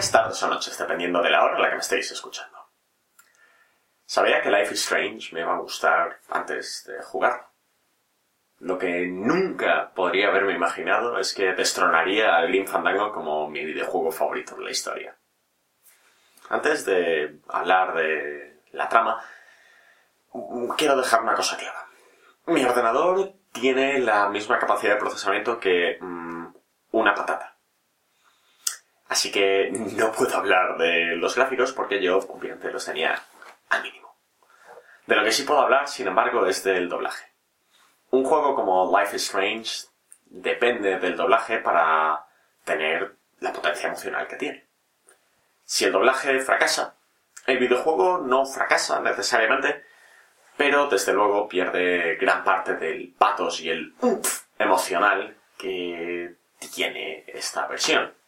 días, tardes o noches, dependiendo de la hora en la que me estéis escuchando. Sabía que Life is Strange me iba a gustar antes de jugar. Lo que nunca podría haberme imaginado es que destronaría a Grim Fandango como mi videojuego favorito de la historia. Antes de hablar de la trama, quiero dejar una cosa clara. Mi ordenador tiene la misma capacidad de procesamiento que mm, una patata. Así que no puedo hablar de los gráficos porque yo, obviamente, los tenía al mínimo. De lo que sí puedo hablar, sin embargo, es del doblaje. Un juego como Life is Strange depende del doblaje para tener la potencia emocional que tiene. Si el doblaje fracasa, el videojuego no fracasa necesariamente, pero desde luego pierde gran parte del patos y el emocional que tiene esta versión.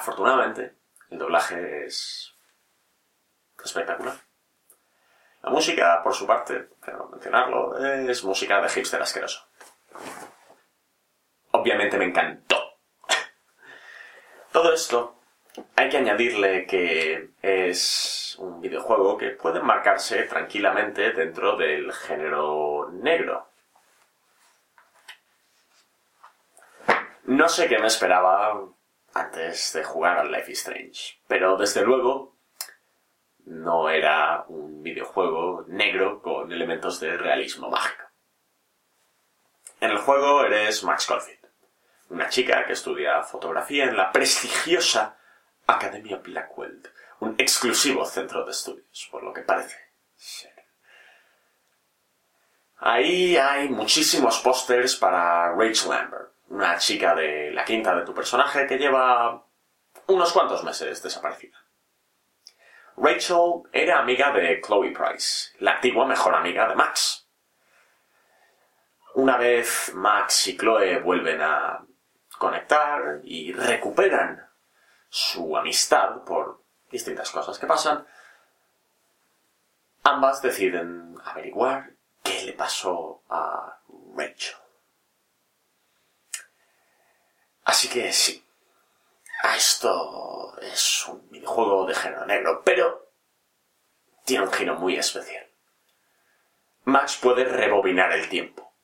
Afortunadamente, el doblaje es espectacular. La música, por su parte, quiero mencionarlo, es música de hipster asqueroso. Obviamente me encantó. Todo esto hay que añadirle que es un videojuego que puede marcarse tranquilamente dentro del género negro. No sé qué me esperaba antes de jugar al Life is Strange, pero desde luego no era un videojuego negro con elementos de realismo mágico. En el juego eres Max Caulfield, una chica que estudia fotografía en la prestigiosa Academia Blackwell, un exclusivo centro de estudios, por lo que parece Ahí hay muchísimos pósters para Rachel Amber, una chica de la quinta de tu personaje que lleva unos cuantos meses desaparecida. Rachel era amiga de Chloe Price, la antigua mejor amiga de Max. Una vez Max y Chloe vuelven a conectar y recuperan su amistad por distintas cosas que pasan, ambas deciden averiguar qué le pasó a Rachel. Así que sí, esto es un videojuego de género negro, pero tiene un giro muy especial. Max puede rebobinar el tiempo.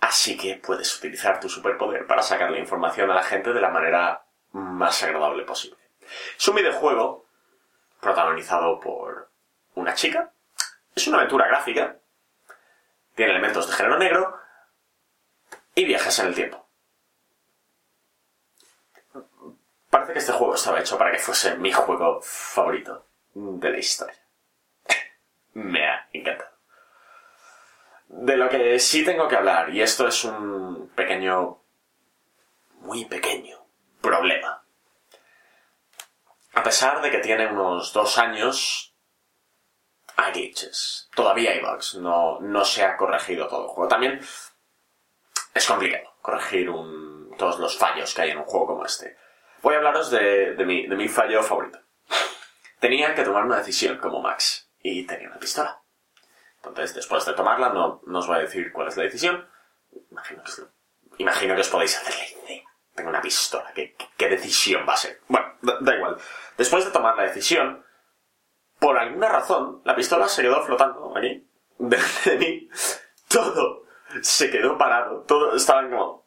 Así que puedes utilizar tu superpoder para sacar la información a la gente de la manera más agradable posible. Es un videojuego protagonizado por una chica. Es una aventura gráfica. Tiene elementos de género negro. Y viajas en el tiempo. Parece que este juego estaba hecho para que fuese mi juego favorito de la historia. Me ha encantado. De lo que sí tengo que hablar, y esto es un pequeño, muy pequeño problema. A pesar de que tiene unos dos años, hay glitches. Todavía hay bugs. No, no se ha corregido todo el juego. También es complicado corregir todos los fallos que hay en un juego como este. Voy a hablaros de, mi, fallo favorito. Tenía que tomar una decisión como Max y tenía una pistola. Entonces, después de tomarla, no, os voy a decir cuál es la decisión. Imagino que, os podéis hacer la idea. Tengo una pistola. ¿Qué, decisión va a ser? Bueno, da, igual. Después de tomar la decisión, por alguna razón, la pistola se quedó flotando aquí, delante de mí. Todo se quedó parado. Todo estaban como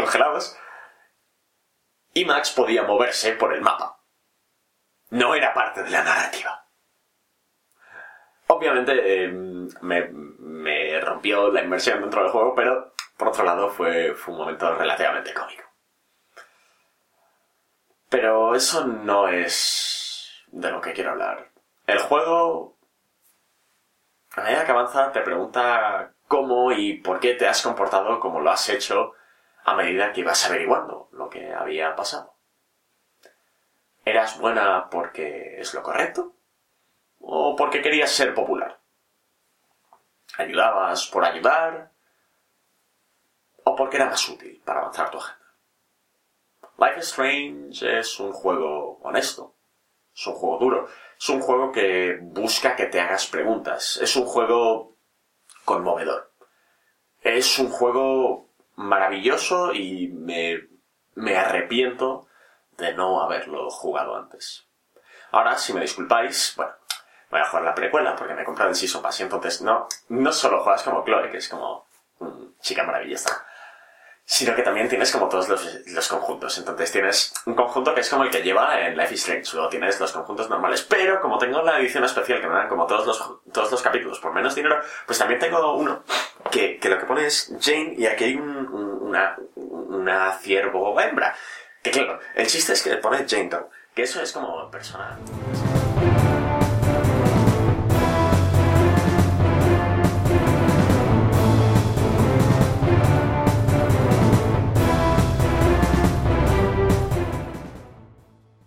congelados y Max podía moverse por el mapa. No era parte de la narrativa. Obviamente em, me, rompió la inmersión dentro del juego, pero por otro lado fue, fue un momento relativamente cómico. Pero eso no es de lo que quiero hablar. El juego, a medida que avanza, te pregunta cómo y por qué te has comportado como lo has hecho a medida que ibas averiguando lo que había pasado. ¿Eras buena porque es lo correcto? ¿O porque querías ser popular? ¿Ayudabas por ayudar? ¿O porque era más útil para avanzar tu agenda? Life is Strange es un juego honesto, es un juego duro, es un juego que busca que te hagas preguntas, es un juego conmovedor, es un juego maravilloso y me, me arrepiento de no haberlo jugado antes. Ahora, si me disculpáis, bueno, voy a jugar la precuela porque me he comprado el Season y entonces no, no solo juegas como Chloe, que es como chica maravillosa, sino que también tienes como todos los, conjuntos. Entonces tienes un conjunto que es como el que lleva en Life is Strange, luego tienes los conjuntos normales, pero como tengo la edición especial que me dan como todos los, todos los capítulos por menos dinero, pues también tengo uno que, lo que pone es Jane y aquí hay una, una ciervo hembra. Que claro, el chiste es que pone Jane Doe, que eso es como persona...